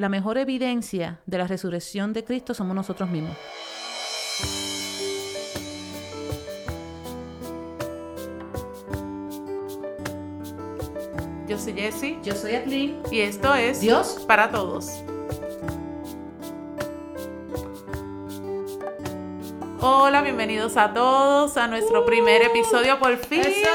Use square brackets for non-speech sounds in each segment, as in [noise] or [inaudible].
La mejor evidencia de la resurrección de Cristo somos nosotros mismos. Yo soy Jessie Yo soy Atlin. y esto es Dios para todos. Hola, bienvenidos a todos a nuestro primer episodio por fin. ¡Eso!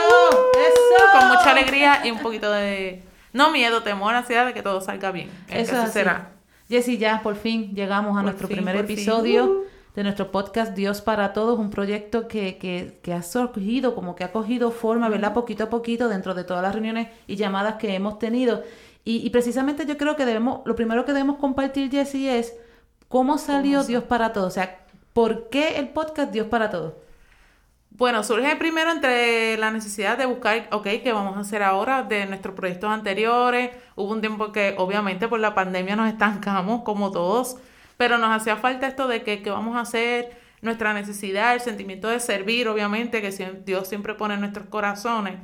¡Eso! Con mucha alegría y un poquito de no miedo, temor, ansiedad de que todo salga bien. Es Eso es será. Jessy, ya por fin llegamos a Por nuestro fin, primer fin. episodio Uh. de nuestro podcast Dios para Todos, un proyecto que, que, que ha surgido, como que ha cogido forma, ¿verdad? Poquito a poquito dentro de todas las reuniones y llamadas que hemos tenido. Y, y precisamente yo creo que debemos, lo primero que debemos compartir, Jessy, es cómo salió ¿Cómo sa- Dios para Todos. O sea, ¿por qué el podcast Dios para Todos? Bueno, surge primero entre la necesidad de buscar, ok, ¿qué vamos a hacer ahora de nuestros proyectos anteriores? Hubo un tiempo que obviamente por la pandemia nos estancamos como todos, pero nos hacía falta esto de que, qué vamos a hacer, nuestra necesidad, el sentimiento de servir, obviamente, que Dios siempre pone en nuestros corazones.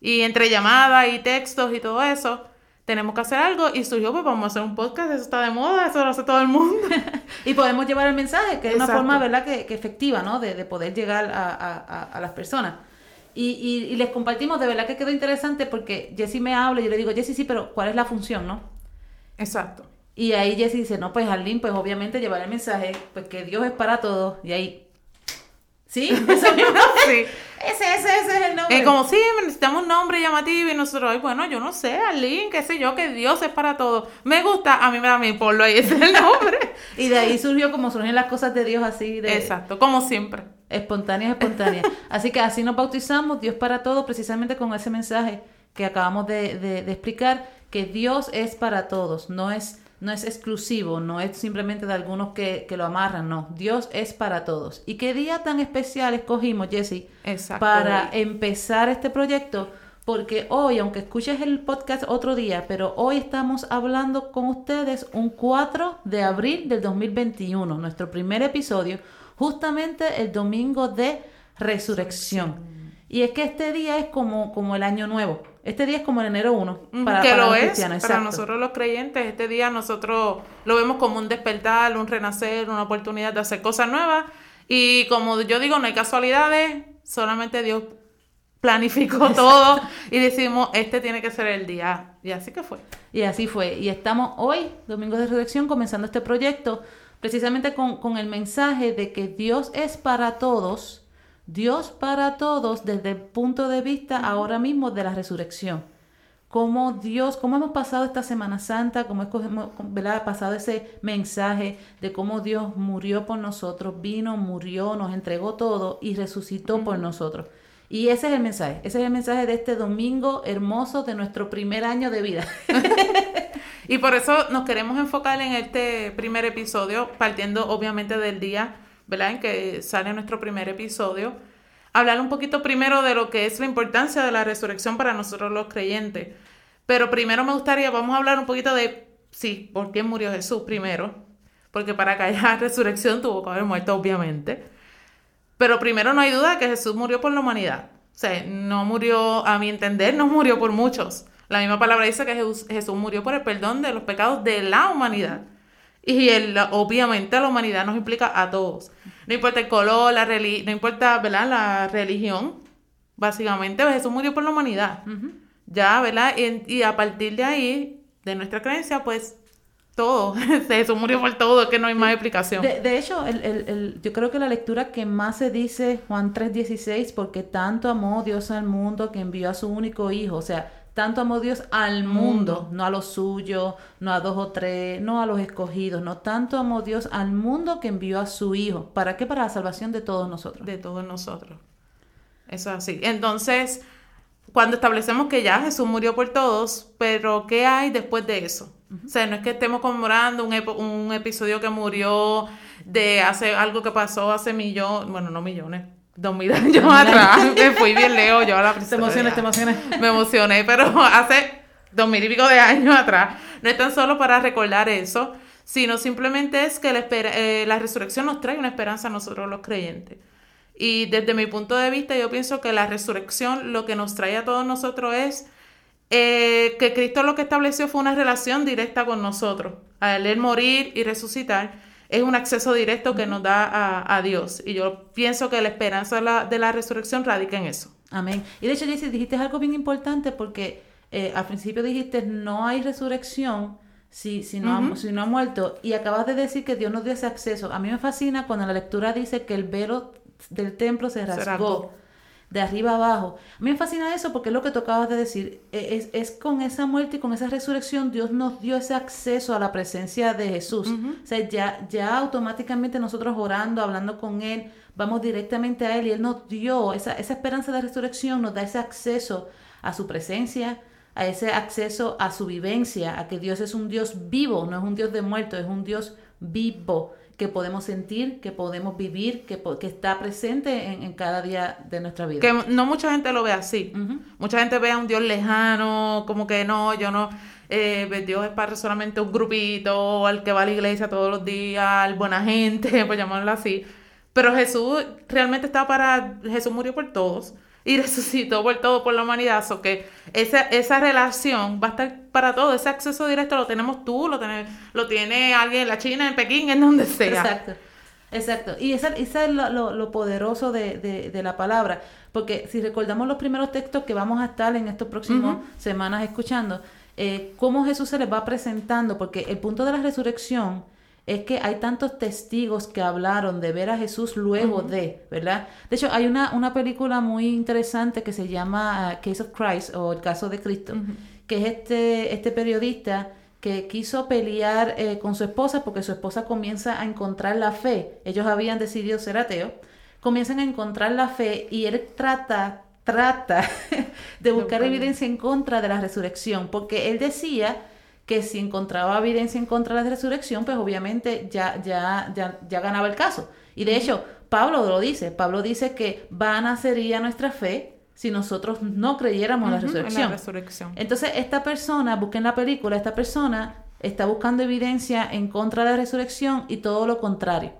Y entre llamadas y textos y todo eso, tenemos que hacer algo y surgió, pues vamos a hacer un podcast, eso está de moda, eso lo hace todo el mundo. [laughs] Y podemos llevar el mensaje, que es una Exacto. forma, ¿verdad?, que, que efectiva, ¿no?, de, de poder llegar a, a- a- las personas. Y, y- y les compartimos, de verdad que quedó interesante porque Jessy me habla y yo le digo, Jessy, sí, pero ¿cuál es la función, no? Exacto. Y ahí Jessy dice, no, pues Arlene, pues obviamente llevar el mensaje, pues que Dios es para todos. Y ahí, ¿sí? [laughs] Eso. Sí. Ese, ese, ese es el nombre. Y como, sí, necesitamos un nombre llamativo y nosotros, ay, bueno, yo no sé, Arlene, qué sé yo, que Dios es para todo. Me gusta, a mí me da mi ponlo ahí, [laughs] ese es el nombre. Y de ahí surgió como surgen las cosas de Dios así, de, Exacto, como siempre. Espontáneas, espontáneas. [laughs] Así que así nos bautizamos, Dios para todos, precisamente con ese mensaje que acabamos de, de- de explicar, que Dios es para todos, no es, no es exclusivo, no es simplemente de algunos que, que lo amarran, no, Dios es para todos. ¿Y qué día tan especial escogimos, Jesse, para empezar este proyecto? Porque hoy, aunque escuches el podcast otro día, pero hoy estamos hablando con ustedes un 4 de abril del 2021, nuestro primer episodio, justamente el domingo de resurrección. Y es que este día es como, como el año nuevo. Este día es como el enero 1 Ujú, para, que para lo los es, para exacto. nosotros los creyentes, este día nosotros lo vemos como un despertar, un renacer, una oportunidad de hacer cosas nuevas. Y como yo digo, no hay casualidades, solamente Dios planificó [laughs] todo y decimos, este tiene que ser el día. Y así que fue. Y así fue. Y estamos hoy, Domingo de Resurrección, comenzando este proyecto precisamente con, con el mensaje de que Dios es para todos, Dios para todos desde el punto de vista ahora mismo de la resurrección. Cómo Dios, cómo hemos pasado esta Semana Santa, cómo hemos ¿verdad? pasado ese mensaje de cómo Dios murió por nosotros, vino, murió, nos entregó todo y resucitó por nosotros. Y ese es el mensaje, ese es el mensaje de este domingo hermoso de nuestro primer año de vida. [laughs] Y por eso nos queremos enfocar en este primer episodio, partiendo obviamente del día, ¿verdad? En que sale nuestro primer episodio. Hablar un poquito primero de lo que es la importancia de la resurrección para nosotros los creyentes. Pero primero me gustaría, vamos a hablar un poquito de, sí, por qué murió Jesús primero. Porque para que haya [laughs] resurrección tuvo que haber muerto, obviamente. Pero primero no hay duda que Jesús murió por la humanidad. O sea, no murió, a mi entender, no murió por muchos. La misma palabra dice que Jesús murió por el perdón de los pecados de la humanidad. Y él, obviamente la humanidad nos implica a todos. No importa el color, la reli- no importa ¿verdad? la religión, básicamente pues, Jesús murió por la humanidad. Ya, ¿verdad? Y, y a partir de ahí, de nuestra creencia, pues todo. [laughs] Jesús murió por todo, que no hay más explicación. De, de hecho, el, el- el- yo creo que la lectura que más se dice, Juan 3:16, porque tanto amó Dios al mundo que envió a su único hijo, o sea, tanto amó Dios al mundo, no a los suyos, no a dos o tres, no a los escogidos, no, tanto amó Dios al mundo que envió a su hijo. ¿Para qué? Para la salvación de todos nosotros. de todos nosotros. Eso es así. Entonces, cuando establecemos que ya Jesús murió por todos, pero ¿qué hay después de eso? O sea, no es que estemos conmemorando un, un episodio que murió de hace algo que pasó hace millones, bueno, no millones, dos mil años atrás. [laughs] Me fui bien lejos, yo a la Te emociones, te emociones. me emocioné, pero [laughs] hace dos mil y pico de años atrás. No es tan solo para recordar eso, sino simplemente es que la, eh, la resurrección nos trae una esperanza a nosotros los creyentes. Y desde mi punto de vista, yo pienso que la resurrección lo que nos trae a todos nosotros es eh, que Cristo lo que estableció fue una relación directa con nosotros. Al él morir y resucitar, es un acceso directo que nos da a, Dios. Y yo pienso que la esperanza de la, resurrección radica en eso. Amén. Y de hecho, Jessy, dijiste algo bien importante porque eh, al principio dijiste, no hay resurrección si, si, no ha, si no ha muerto. Y acabas de decir que Dios nos dio ese acceso. A mí me fascina cuando la lectura dice que el velo del templo se rasgó de arriba abajo. A mí me fascina eso porque es lo que tú acabas de decir. E, es, es, con esa muerte y con esa resurrección Dios nos dio ese acceso a la presencia de Jesús. O sea, ya, ya automáticamente nosotros orando, hablando con Él, vamos directamente a Él y Él nos dio esa, esa esperanza de resurrección, nos da ese acceso a su presencia, a ese acceso a su vivencia, a que Dios es un Dios vivo, no es un Dios de muerto, es un Dios vivo que podemos sentir, que podemos vivir, que, que está presente en, cada día de nuestra vida. Que no mucha gente lo ve así. Mucha gente ve a un Dios lejano, como que no, yo no, eh, Dios es para solamente un grupito, al que va a la iglesia todos los días, al buena gente, [laughs] por llamarlo así. Pero Jesús realmente está para, Jesús murió por todos y resucitó por todo, por la humanidad. O que esa, esa relación va a estar para todo. Ese acceso directo lo tenemos tú, lo tiene, lo tiene alguien en la China, en Pekín, en donde sea. Exacto. Exacto. Y esa, esa es lo, lo, poderoso de, de, de, la palabra. Porque si recordamos los primeros textos que vamos a estar en estos próximos semanas escuchando, eh, cómo Jesús se les va presentando, porque el punto de la resurrección es que hay tantos testigos que hablaron de ver a Jesús luego de, ¿verdad? De hecho, hay una, una película muy interesante que se llama uh, Case of Christ o El caso de Cristo, que es este, este periodista que quiso pelear eh, con su esposa porque su esposa comienza a encontrar la fe. Ellos habían decidido ser ateos, comienzan a encontrar la fe y él trata, trata [laughs] de buscar evidencia en contra de la resurrección, porque él decía que si encontraba evidencia en contra de la resurrección, pues obviamente ya, ya, ya, ya ganaba el caso. Y de hecho, Pablo lo dice, Pablo dice que vana sería nuestra fe si nosotros no creyéramos en, la resurrección. en la resurrección. Entonces, esta persona, busquen la película, esta persona está buscando evidencia en contra de la resurrección y todo lo contrario.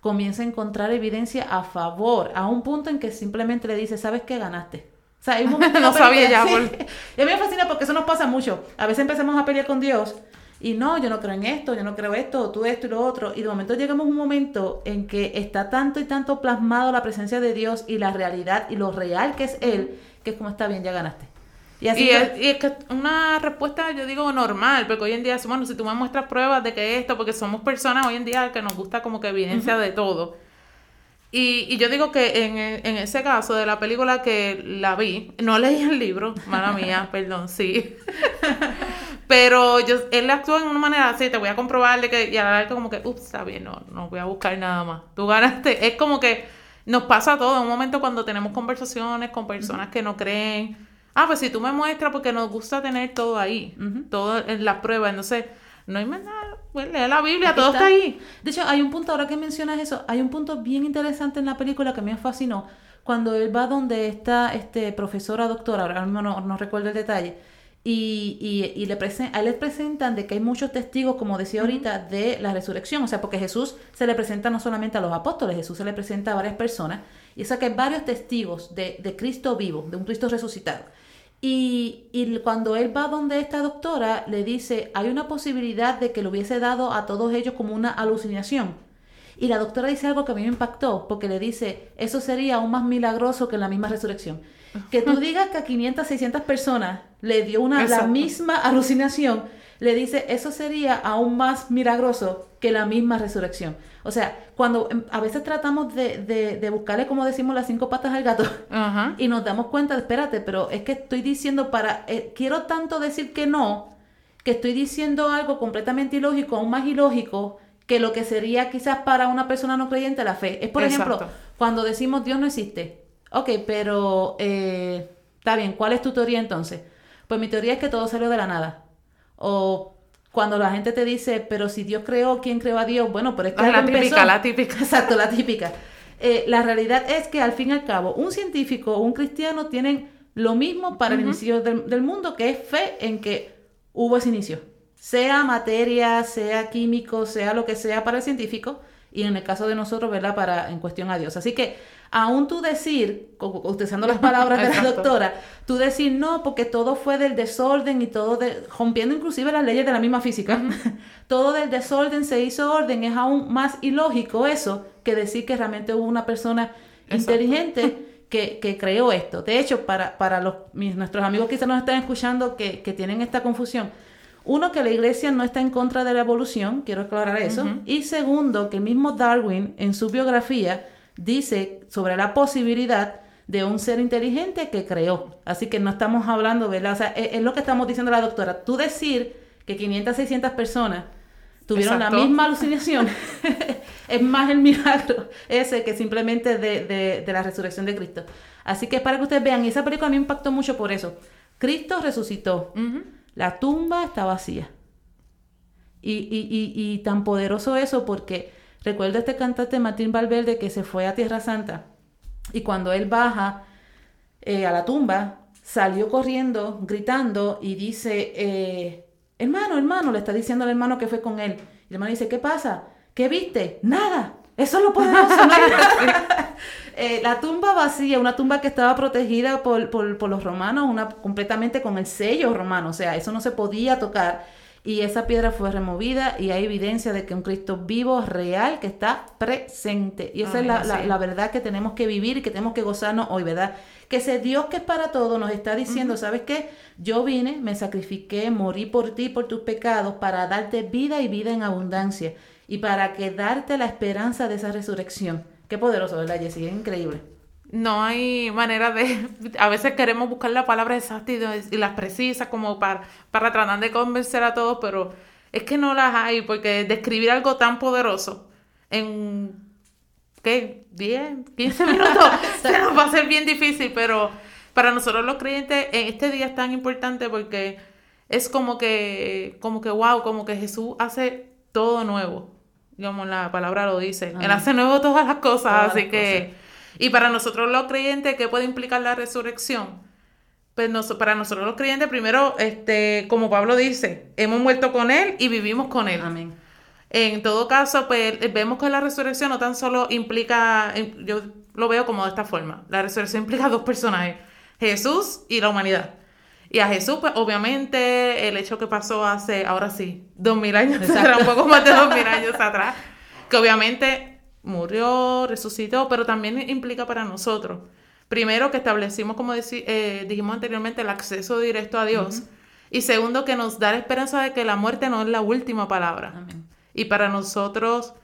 Comienza a encontrar evidencia a favor, a un punto en que simplemente le dice, ¿sabes qué ganaste? O sea, hay un [laughs] momento no sabía ya. [laughs] Y a mí me fascina porque eso nos pasa mucho. A veces empezamos a pelear con Dios y no, yo no creo en esto, yo no creo esto, tú esto y lo otro. Y de momento llegamos a un momento en que está tanto y tanto plasmado la presencia de Dios y la realidad y lo real que es Él, que es como está bien, ya ganaste. Y, así es, y es que una respuesta, yo digo, normal, porque hoy en día, bueno, si tú me muestras pruebas de que esto, porque somos personas hoy en día que nos gusta como que evidencia de todo. Y, y, yo digo que en, en, ese caso de la película que la vi, no leí el libro, mala mía, [laughs] perdón, sí. Pero yo, él actuó en una manera así, te voy a comprobarle que, y a la como que, ups, está bien, no, no voy a buscar nada más. Tú ganaste. Es como que nos pasa todo en un momento cuando tenemos conversaciones con personas que no creen. Ah, pues si tú me muestras, porque nos gusta tener todo ahí, todo en las pruebas. Entonces, no hay más nada pues lee la Biblia, todo está, ahí. De hecho, hay un punto, ahora que mencionas eso, hay un punto bien interesante en la película que me fascinó. Cuando él va donde está este profesora, doctora, ahora mismo no, recuerdo el detalle, y, y, le a él le presentan de que hay muchos testigos, como decía ahorita, de la resurrección. O sea, porque Jesús se le presenta no solamente a los apóstoles, Jesús se le presenta a varias personas. Y o sea que hay varios testigos de, de Cristo vivo, de un Cristo resucitado. Y, cuando él va donde esta doctora, le dice, hay una posibilidad de que le hubiese dado a todos ellos como una alucinación. Y la doctora dice algo que a mí me impactó, porque le dice, eso sería aún más milagroso que la misma resurrección. Que tú [laughs] digas que a 500, 600 personas le dio una, la misma alucinación, le dice, eso sería aún más milagroso que la misma resurrección. O sea, cuando em, a veces tratamos de, de, buscarle, como decimos, las cinco patas al gato [laughs] y nos damos cuenta, espérate, pero es que estoy diciendo para, eh, quiero tanto decir que no, que estoy diciendo algo completamente ilógico, aún más ilógico que lo que sería quizás para una persona no creyente la fe. Es, por ejemplo, cuando decimos Dios no existe. Ok, pero eh, está bien, ¿cuál es tu teoría entonces? Pues mi teoría es que todo salió de la nada. O cuando la gente te dice, pero si Dios creó, ¿quién creó a Dios? Bueno, pero es que... la típica, la típica. [laughs] Exacto, la típica. Eh, la realidad es que al fin y al cabo, un científico o un cristiano tienen lo mismo para el inicio del, mundo, que es fe en que hubo ese inicio. Sea materia, sea químico, sea lo que sea para el científico, y en el caso de nosotros, ¿verdad? Para en cuestión a Dios. Así que aún tú decir, utilizando las palabras de la [laughs] doctora, tú decir no, porque todo fue del desorden y todo, de, rompiendo inclusive las leyes de la misma física, [laughs] todo del desorden se hizo orden, es aún más ilógico eso que decir que realmente hubo una persona inteligente. [laughs] Que, que, creó esto. De hecho, para, para los, nuestros amigos que se nos están escuchando que, que tienen esta confusión, uno, que la iglesia no está en contra de la evolución, quiero aclarar eso. Y segundo, que el mismo Darwin en su biografía dice sobre la posibilidad de un ser inteligente que creó. Así que no estamos hablando, ¿verdad? O sea, es, lo que estamos diciendo la doctora. Tú decir que 500, 600 personas tuvieron la misma alucinación [laughs] es más el milagro ese que simplemente de, la resurrección de Cristo. Así que es para que ustedes vean, y esa película a mí me impactó mucho por eso. Cristo resucitó. La tumba está vacía. Y, y, y, y tan poderoso eso porque Recuerda este cantante Martín Valverde que se fue a Tierra Santa y cuando él baja eh, a la tumba, salió corriendo, gritando y dice, eh, hermano, hermano, le está diciendo al hermano que fue con él. Y el hermano dice, ¿qué pasa? ¿Qué viste? Nada. Eso es lo poderoso. [laughs] eh, la tumba vacía, una tumba que estaba protegida por, por, por los romanos, una completamente con el sello romano, o sea, eso no se podía tocar y esa piedra fue removida y hay evidencia de que un Cristo vivo, real, que está presente. Y esa es la, la, verdad que tenemos que vivir y que tenemos que gozarnos hoy, ¿verdad? Que ese Dios que es para todo nos está diciendo, ¿sabes qué? Yo vine, me sacrifiqué, morí por ti, por tus pecados, para darte vida y vida en abundancia y para que darte la esperanza de esa resurrección. Qué poderoso, ¿verdad, Jessie? Es increíble no hay manera de, a veces queremos buscar la palabra exacta y, las precisas como para, para tratar de convencer a todos, pero es que no las hay, porque describir algo tan poderoso en, ¿qué? 10, 15 [laughs] minutos, se nos va a ser bien difícil, pero para nosotros los creyentes en este día es tan importante porque es como que, como que, wow, como que Jesús hace todo nuevo, como la palabra lo dice, Él hace nuevo todas las cosas, así que... Y para nosotros los creyentes, ¿qué puede implicar la resurrección? Pues para nosotros los creyentes, primero, este, como Pablo dice, hemos muerto con Él y vivimos con Él. Amén. En todo caso, pues vemos que la resurrección no tan solo implica, yo lo veo como de esta forma, la resurrección [laughs] implica dos personajes, Jesús y la humanidad. Y a Jesús, pues obviamente el hecho que pasó hace, ahora sí, dos mil años, [laughs] un poco más de dos mil años atrás, que obviamente murió, resucitó, pero también implica para nosotros. Primero, que establecimos, como eh, dijimos anteriormente, el acceso directo a Dios. Y segundo, que nos da la esperanza de que la muerte no es la última palabra. Y para nosotros,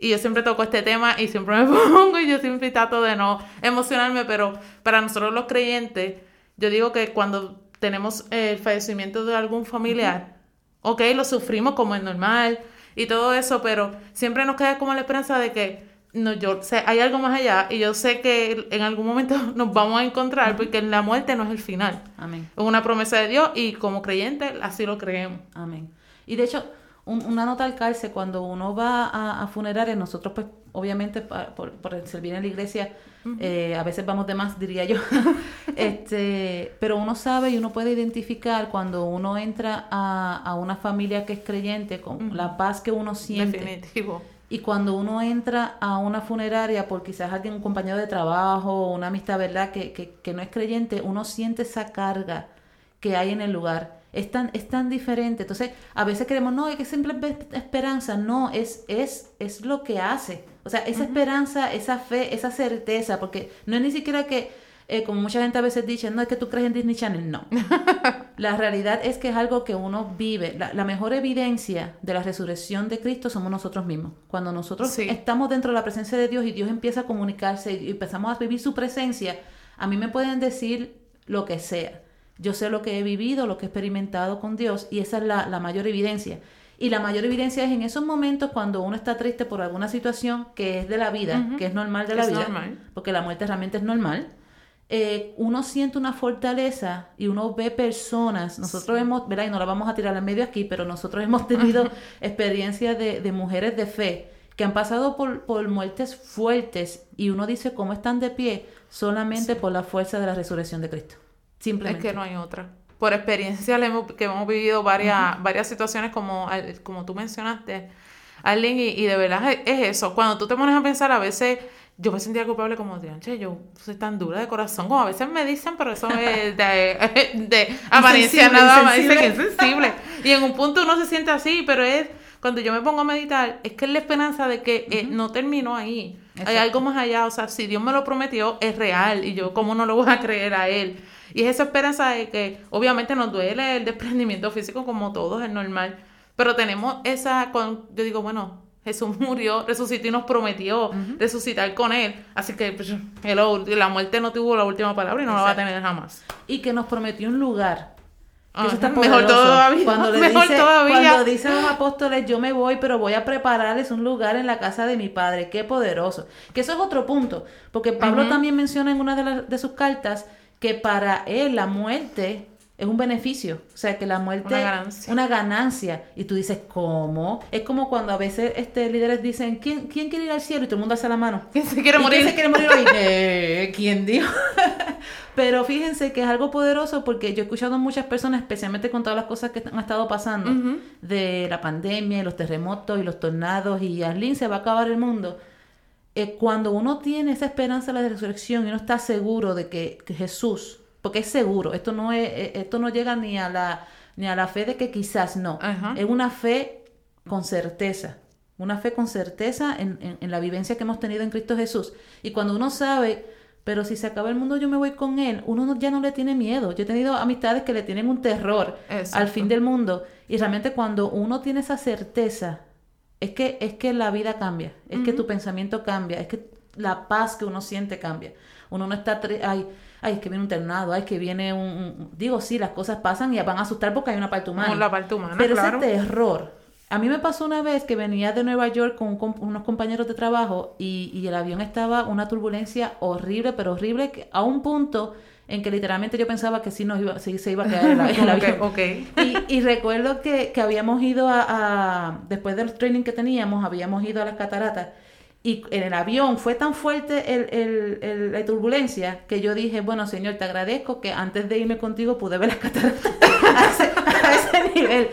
y yo siempre toco este tema y siempre me [laughs] pongo y yo siempre trato de no emocionarme, pero para nosotros los creyentes, yo digo que cuando tenemos el fallecimiento de algún familiar, ok, lo sufrimos como es normal, y todo eso, pero siempre nos queda como la esperanza de que no, yo sé, hay algo más allá y yo sé que en algún momento [laughs] nos vamos a encontrar porque la muerte no es el final. Amén. Es una promesa de Dios y como creyentes así lo creemos. Amén. Y de hecho, una nota al calce, cuando uno va a, a funerarias, nosotros pues obviamente por, por, servir en la iglesia, eh, a veces vamos de más, diría yo, [laughs] este, pero uno sabe y uno puede identificar cuando uno entra a, a una familia que es creyente, con la paz que uno siente. Definitivo. Y cuando uno entra a una funeraria por quizás alguien, un compañero de trabajo, una amistad, ¿verdad?, que, que, que no es creyente, uno siente esa carga que hay en el lugar es tan, es tan diferente. Entonces, a veces creemos, no, es que siempre esperanza. No, es, es, es lo que hace. O sea, esa esperanza, esa fe, esa certeza, porque no es ni siquiera que, eh, como mucha gente a veces dice, no es que tú crees en Disney Channel, no. [laughs] la realidad es que es algo que uno vive. La, mejor evidencia de la resurrección de Cristo somos nosotros mismos. Cuando nosotros estamos dentro de la presencia de Dios y Dios empieza a comunicarse y empezamos a vivir su presencia, a mí me pueden decir lo que sea yo sé lo que he vivido, lo que he experimentado con Dios y esa es la, mayor evidencia. Y la mayor evidencia es en esos momentos cuando uno está triste por alguna situación que es de la vida, que es normal de la vida, porque la muerte realmente es normal. Eh, uno siente una fortaleza y uno ve personas, nosotros hemos, ¿verdad? Y no la vamos a tirar al medio aquí, pero nosotros hemos tenido [laughs] experiencias de, de, mujeres de fe que han pasado por, por, muertes fuertes y uno dice cómo están de pie solamente por la fuerza de la resurrección de Cristo. Simplemente. Es que no hay otra. Por experiencia que hemos vivido varias, varias situaciones como, como tú mencionaste. Arlene, y, y de verdad es, es eso. Cuando tú te pones a pensar, a veces yo me sentía culpable como, che, yo soy tan dura de corazón, como a veces me dicen, pero eso es de, [laughs] de apariencia nada más, dicen que es sensible. Y en un punto uno se siente así, pero es, cuando yo me pongo a meditar, es que es la esperanza de que eh, no terminó ahí. Hay algo más allá, o sea, si Dios me lo prometió, es real, y yo, ¿cómo no lo voy a creer a Él? Y es esa esperanza de que, obviamente, nos duele el desprendimiento físico, como todos, es normal, pero tenemos esa, con, yo digo, bueno, Jesús murió, resucitó y nos prometió resucitar con Él. Así que pues, hello, la muerte no tuvo la última palabra y no la va a tener jamás. Y que nos prometió un lugar. Que Ajá, eso está mejor poderoso. todavía, Cuando le mejor dice, todavía. Cuando dicen los apóstoles, yo me voy, pero voy a prepararles un lugar en la casa de mi padre. Qué poderoso. Que eso es otro punto. Porque Pablo también menciona en una de, las- de sus cartas que para él la muerte es un beneficio. O sea, que la muerte Una ganancia. una ganancia. Y tú dices, ¿cómo? Es como cuando a veces este, líderes dicen, ¿quién, ¿quién quiere ir al cielo? Y todo el mundo hace la mano. ¿Quién se quiere ¿Y morir? quién se quiere morir hoy? [laughs] Eh, ¿Quién dijo? [laughs] Pero fíjense que es algo poderoso porque yo he escuchado a muchas personas, especialmente con todas las cosas que han estado pasando, de la pandemia, y los terremotos y los tornados y Arlene se va a acabar el mundo. Eh, cuando uno tiene esa esperanza de la resurrección y uno está seguro de que, que Jesús, porque es seguro, esto no es, eh, esto no llega ni a la ni a la fe de que quizás no, Ajá. es una fe con certeza, una fe con certeza en, en- en la vivencia que hemos tenido en Cristo Jesús. Y cuando uno sabe, pero si se acaba el mundo yo me voy con Él, uno no- ya no le tiene miedo. Yo he tenido amistades que le tienen un terror al fin del mundo. Y realmente cuando uno tiene esa certeza, es que, es que la vida cambia, es que tu pensamiento cambia, es que la paz que uno siente cambia. Uno no está, ay, ay, es que viene un tornado, ay, es que viene un, un- Digo, sí, las cosas pasan y van a asustar porque hay una parte humana. Como la parte humana, Pero claro. ese terror. A mí me pasó una vez que venía de Nueva York con, un comp- unos compañeros de trabajo y, y el avión estaba una turbulencia horrible, pero horrible, que- a un punto en que literalmente yo pensaba que sí, nos iba, sí se iba a caer el, el avión. Y, y recuerdo que, que habíamos ido a, a- después del training que teníamos, habíamos ido a las cataratas y en el avión fue tan fuerte el, el- el- la turbulencia que yo dije, bueno, señor, te agradezco que antes de irme contigo pude ver las cataratas [laughs] a ese, a ese nivel.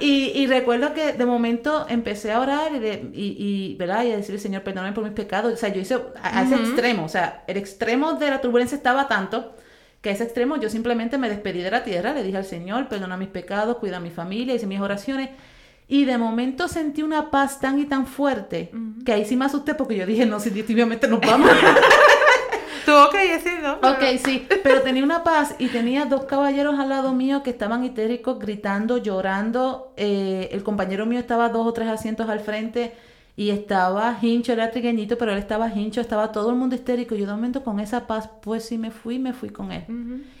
Y, y recuerdo que de momento empecé a orar y, de- y, y, ¿verdad? y a decirle, Señor, perdóname por mis pecados. O sea, yo hice a, a ese extremo, o sea, el extremo de la turbulencia estaba tanto que a ese extremo yo simplemente me despedí de la tierra, le dije al Señor, perdona mis pecados, cuida a mi familia, hice mis oraciones. Y de momento sentí una paz tan y tan fuerte que ahí sí me asusté porque yo dije, no, si definitivamente nos vamos. Tú, ok, ese no. ok, sí, pero tenía una paz y tenía dos caballeros al lado mío que estaban histéricos, gritando, llorando. Eh, el compañero mío estaba dos o tres asientos al frente y estaba hincho, era trigueñito, pero él estaba hincho, estaba todo el mundo histérico. Yo de momento con esa paz, pues sí me fui, me fui con él.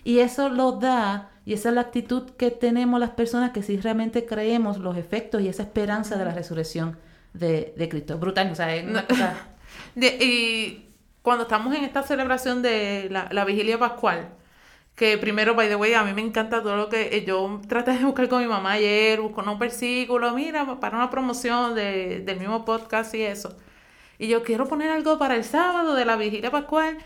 Y eso lo da, y esa es la actitud que tenemos las personas que sí realmente creemos los efectos y esa esperanza de la resurrección de, de Cristo. Brutal, o sea, es. [laughs] De- y cuando estamos en esta celebración de la, la vigilia pascual, que primero, by the way, a mí me encanta todo lo que eh, yo traté de buscar con mi mamá ayer, busco unos versículos, mira, para una promoción de, del mismo podcast y eso. Y yo quiero poner algo para el sábado de la vigilia pascual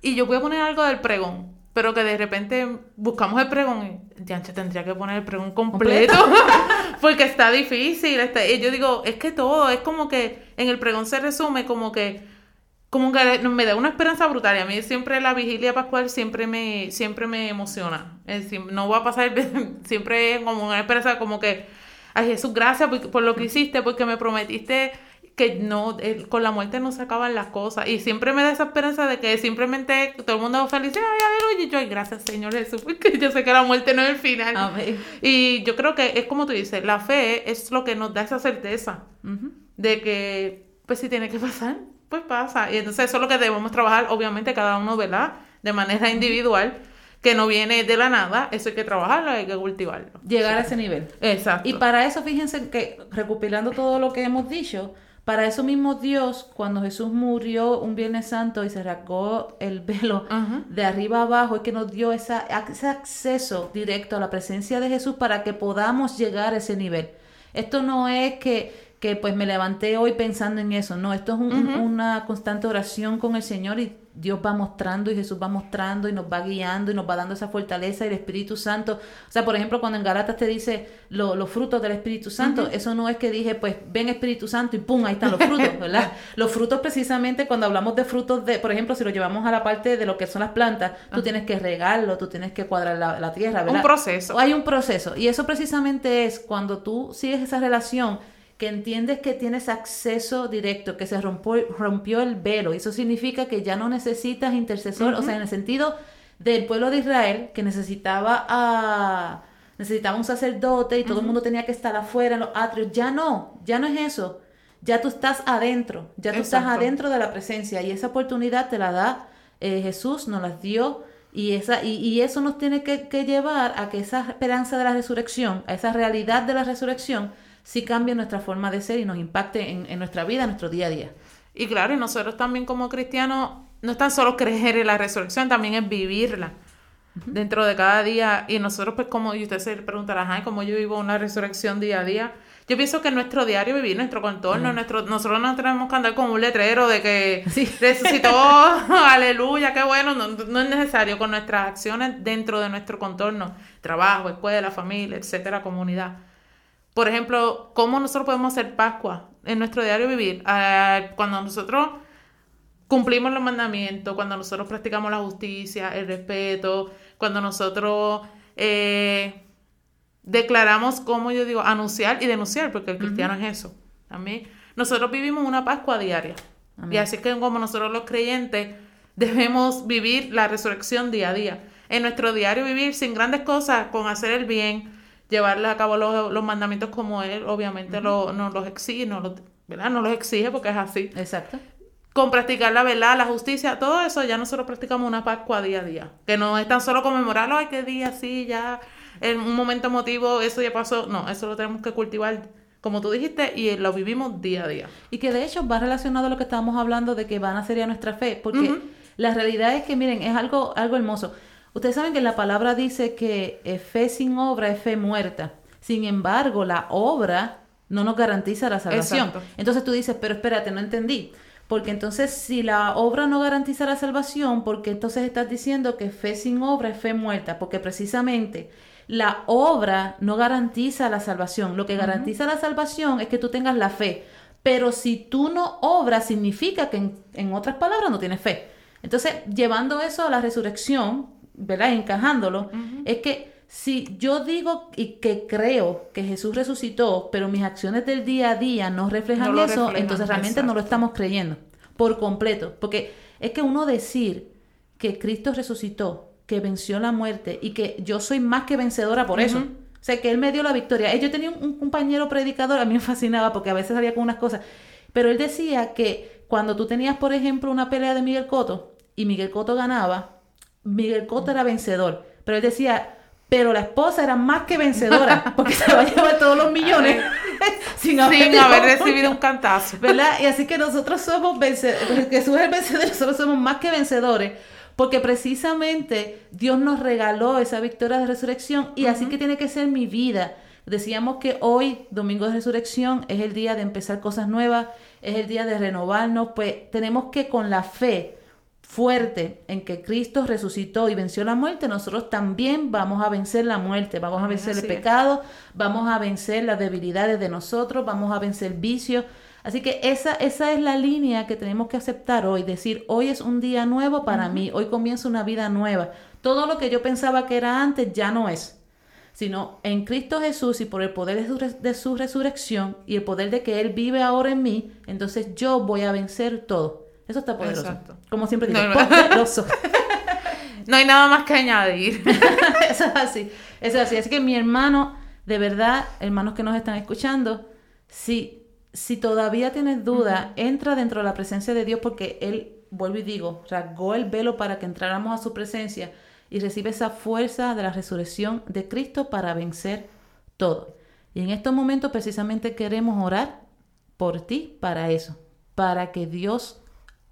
y yo voy a poner algo del pregón. Pero que de repente buscamos el pregón y ya tendría que poner el pregón completo. [laughs] porque está difícil. está- y yo digo, es que todo, es como que en el pregón se resume como que como que me da una esperanza brutal. Y a mí siempre la vigilia pascual siempre me, siempre me emociona. Es decir, no va a pasar, [laughs] siempre es como una esperanza como que, ay Jesús, gracias por, por lo que hiciste, porque me prometiste que no, con la muerte no se acaban las cosas. Y siempre me da esa esperanza de que simplemente todo el mundo feliz, ay, aleluya, y yo, ay, gracias Señor Jesús, [laughs] porque yo sé que la muerte no es el final. Amén. Y yo creo que es como tú dices, la fe es lo que nos da esa certeza de que, pues si tiene que pasar, pues pasa. Y entonces eso es lo que debemos trabajar, obviamente cada uno, ¿verdad? De manera individual, que no viene de la nada, eso hay que trabajarlo, hay que cultivarlo. Llegar a ese nivel. Exacto. Y para eso, fíjense que, recopilando todo lo que hemos dicho, para eso mismo Dios, cuando Jesús murió un Viernes Santo y se rasgó el velo de arriba abajo, es que nos dio esa, ese acceso directo a la presencia de Jesús para que podamos llegar a ese nivel. Esto no es que, que pues me levanté hoy pensando en eso. No, esto es una constante oración con el Señor y Dios va mostrando y Jesús va mostrando y nos va guiando y nos va dando esa fortaleza y el Espíritu Santo. O sea, por ejemplo, cuando en Galatas te dice los frutos del Espíritu Santo, eso no es que dije, pues ven Espíritu Santo y pum, ahí están los frutos, [laughs] ¿verdad? los frutos precisamente cuando hablamos de frutos de, por ejemplo, si lo llevamos a la parte de lo que son las plantas, tú tienes que regarlo, tú tienes que cuadrar la, tierra, ¿verdad? Un proceso. Hay un proceso y eso precisamente es cuando tú sigues esa relación que entiendes que tienes acceso directo, que se rompió, rompió el velo. Eso significa que ya no necesitas intercesor, o sea, en el sentido del pueblo de Israel, que necesitaba a... Necesitaba un sacerdote y todo el mundo tenía que estar afuera en los atrios. Ya no, ya no es eso. Ya tú estás adentro, ya tú estás adentro de la presencia y esa oportunidad te la da eh, Jesús, nos las dio y, esa, y, eso nos tiene que, que, llevar a que esa esperanza de la resurrección, a esa realidad de la resurrección, sí cambie nuestra forma de ser y nos impacte en, nuestra vida, en nuestro día a día. Y claro, y nosotros también como cristianos, no es tan solo creer en la resurrección, también es vivirla dentro de cada día. Y nosotros, pues, como, y usted se preguntará, ay, ¿cómo yo vivo una resurrección día a día? Yo pienso que nuestro diario vivir, nuestro contorno, nuestro, nosotros no tenemos que andar con un letrero de que [laughs] resucitó, [laughs] aleluya, qué bueno. No, no, es necesario con nuestras acciones dentro de nuestro contorno, trabajo, escuela, familia, etcétera, comunidad. Por ejemplo, ¿cómo nosotros podemos hacer Pascua en nuestro diario vivir? Ah, cuando nosotros cumplimos los mandamientos, cuando nosotros practicamos la justicia, el respeto, cuando nosotros eh, declaramos, como yo digo, anunciar y denunciar, porque el cristiano es eso también. Nosotros vivimos una Pascua diaria. Y así que como nosotros los creyentes debemos vivir la resurrección día a día. En nuestro diario vivir sin grandes cosas, con hacer el bien, llevarle a cabo los, mandamientos como él obviamente no los exige, no los, ¿verdad? No los exige porque es así. Exacto. Con practicar la verdad, la justicia, todo eso ya nosotros practicamos una Pascua día a día. Que no es tan solo conmemorarlo, ay, qué día, sí, ya, en un momento emotivo, eso ya pasó. No, eso lo tenemos que cultivar como tú dijiste, y lo vivimos día a día. Y que de hecho va relacionado a lo que estábamos hablando de que van a ser nuestra fe, porque la realidad es que, miren, es algo, algo hermoso. Ustedes saben que la palabra dice que eh, fe sin obra es fe muerta. Sin embargo, la obra no nos garantiza la salvación. Entonces tú dices, pero espérate, no entendí. Porque entonces si la obra no garantiza la salvación, porque entonces estás diciendo que fe sin obra es fe muerta, porque precisamente la obra no garantiza la salvación. Lo que garantiza la salvación es que tú tengas la fe. Pero si tú no obras, significa que en otras palabras no tienes fe. Entonces, llevando eso a la resurrección, ¿verdad? Encajándolo, es que si yo digo y que creo que Jesús resucitó, pero mis acciones del día a día no reflejan eso, entonces realmente no lo estamos creyendo por completo. Porque es que uno decir que Cristo resucitó, que venció la muerte y que yo soy más que vencedora por eso. O sea, que Él me dio la victoria. Eh, yo tenía un, compañero predicador, a mí me fascinaba porque a veces había con unas cosas, pero él decía que cuando tú tenías, por ejemplo, una pelea de Miguel Coto y Miguel Coto ganaba, Miguel Cota era vencedor, pero él decía, pero la esposa era más que vencedora, [laughs] porque se va a llevar todos los millones [laughs] sin, haber, recibido un cantazo. ¿Verdad? Y así que nosotros somos vencedores, Jesús es el vencedor, nosotros somos más que vencedores, porque precisamente Dios nos regaló esa victoria de resurrección y así que tiene que ser mi vida. Decíamos que hoy, domingo de resurrección, es el día de empezar cosas nuevas, es el día de renovarnos, pues tenemos que con la fe fuerte en que Cristo resucitó y venció la muerte, nosotros también vamos a vencer la muerte, vamos a vencer el pecado, vamos a vencer las debilidades de nosotros, vamos a vencer vicios. Así que esa, esa es la línea que tenemos que aceptar hoy, decir, hoy es un día nuevo para mí, hoy comienza una vida nueva. Todo lo que yo pensaba que era antes ya no es, sino en Cristo Jesús y por el poder de su, de su resurrección y el poder de que Él vive ahora en mí, entonces yo voy a vencer todo. Eso está poderoso. Como siempre digo, no, poderoso. [laughs] no hay nada más que añadir. [laughs] Eso es así. Eso es así. Así que mi hermano, de verdad, hermanos que nos están escuchando, si, si todavía tienes duda, entra dentro de la presencia de Dios porque Él, vuelvo y digo, rasgó el velo para que entráramos a su presencia y recibe esa fuerza de la resurrección de Cristo para vencer todo. Y en estos momentos precisamente queremos orar por ti para eso, para que Dios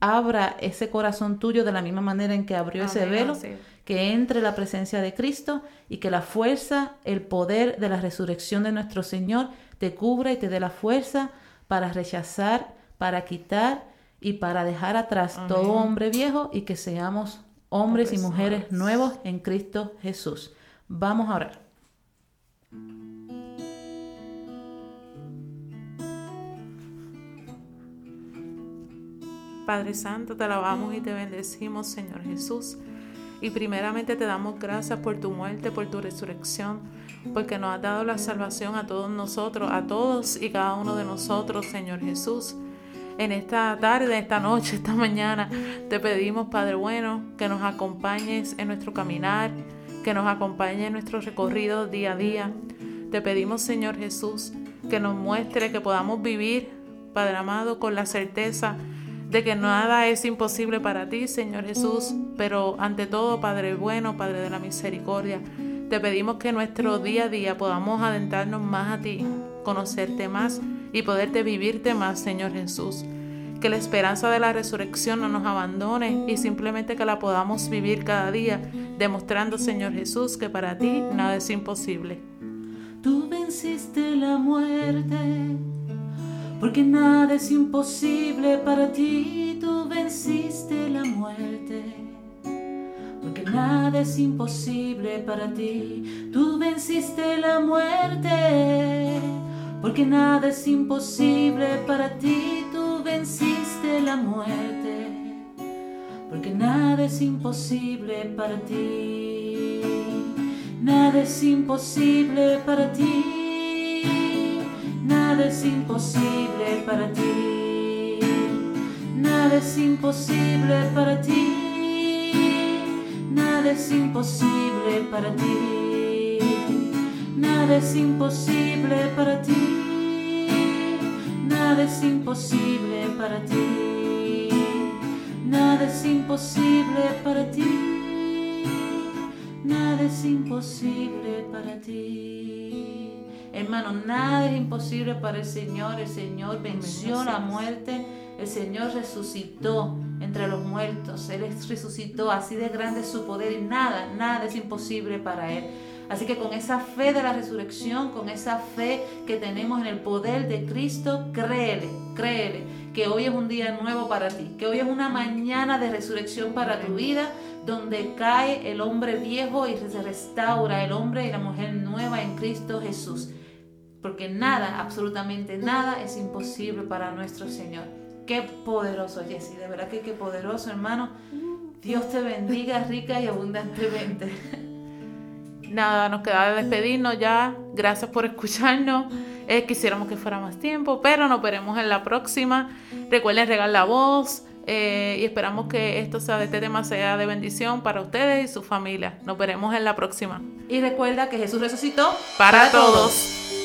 abra ese corazón tuyo de la misma manera en que abrió ese velo, que entre la presencia de Cristo y que la fuerza, el poder de la resurrección de nuestro Señor te cubra y te dé la fuerza para rechazar, para quitar y para dejar atrás todo hombre viejo y que seamos hombres y mujeres nuevos en Cristo Jesús. Vamos a orar. Padre Santo, te alabamos y te bendecimos, Señor Jesús. Y primeramente te damos gracias por tu muerte, por tu resurrección, porque nos has dado la salvación a todos nosotros, a todos y cada uno de nosotros, Señor Jesús. En esta tarde, esta noche, esta mañana, te pedimos, Padre bueno, que nos acompañes en nuestro caminar, que nos acompañes en nuestro recorrido día a día. Te pedimos, Señor Jesús, que nos muestre que podamos vivir, Padre amado, con la certeza de que nada es imposible para ti, Señor Jesús, pero ante todo, Padre bueno, Padre de la misericordia, te pedimos que nuestro día a día podamos adentrarnos más a ti, conocerte más y poderte vivirte más, Señor Jesús. Que la esperanza de la resurrección no nos abandone y simplemente que la podamos vivir cada día, demostrando, Señor Jesús, que para ti nada es imposible. Tú venciste la muerte porque nada es imposible para ti, tú venciste la muerte. Porque nada es imposible para ti, tú venciste la muerte. Porque nada es imposible para ti, tú venciste la muerte. Porque nada es imposible para ti. Nada es imposible para ti Nada es imposible para ti. Nada es imposible para ti. Nada es imposible para ti. Nada es imposible para ti. Nada es imposible para ti. Nada es imposible para ti. Nada es imposible para ti. Hermano, nada es imposible para el Señor. El Señor venció la muerte. El Señor resucitó entre los muertos. Él resucitó. Así de grande su poder. Y nada, nada es imposible para Él. Así que con esa fe de la resurrección, con esa fe que tenemos en el poder de Cristo, créele, créele que hoy es un día nuevo para ti, que hoy es una mañana de resurrección para tu vida, donde cae el hombre viejo y se restaura el hombre y la mujer nueva en Cristo Jesús porque nada, absolutamente nada es imposible para nuestro Señor. Qué poderoso, Jesse, de verdad que qué poderoso, hermano. Dios te bendiga rica y abundantemente. [laughs] Nada, nos queda de despedirnos ya. Gracias por escucharnos. Eh, quisiéramos que fuera más tiempo, pero nos veremos en la próxima. Recuerden regar la voz eh, y esperamos que esto sea de este tema sea de bendición para ustedes y su familia. Nos veremos en la próxima. Y recuerda que Jesús resucitó para, todos.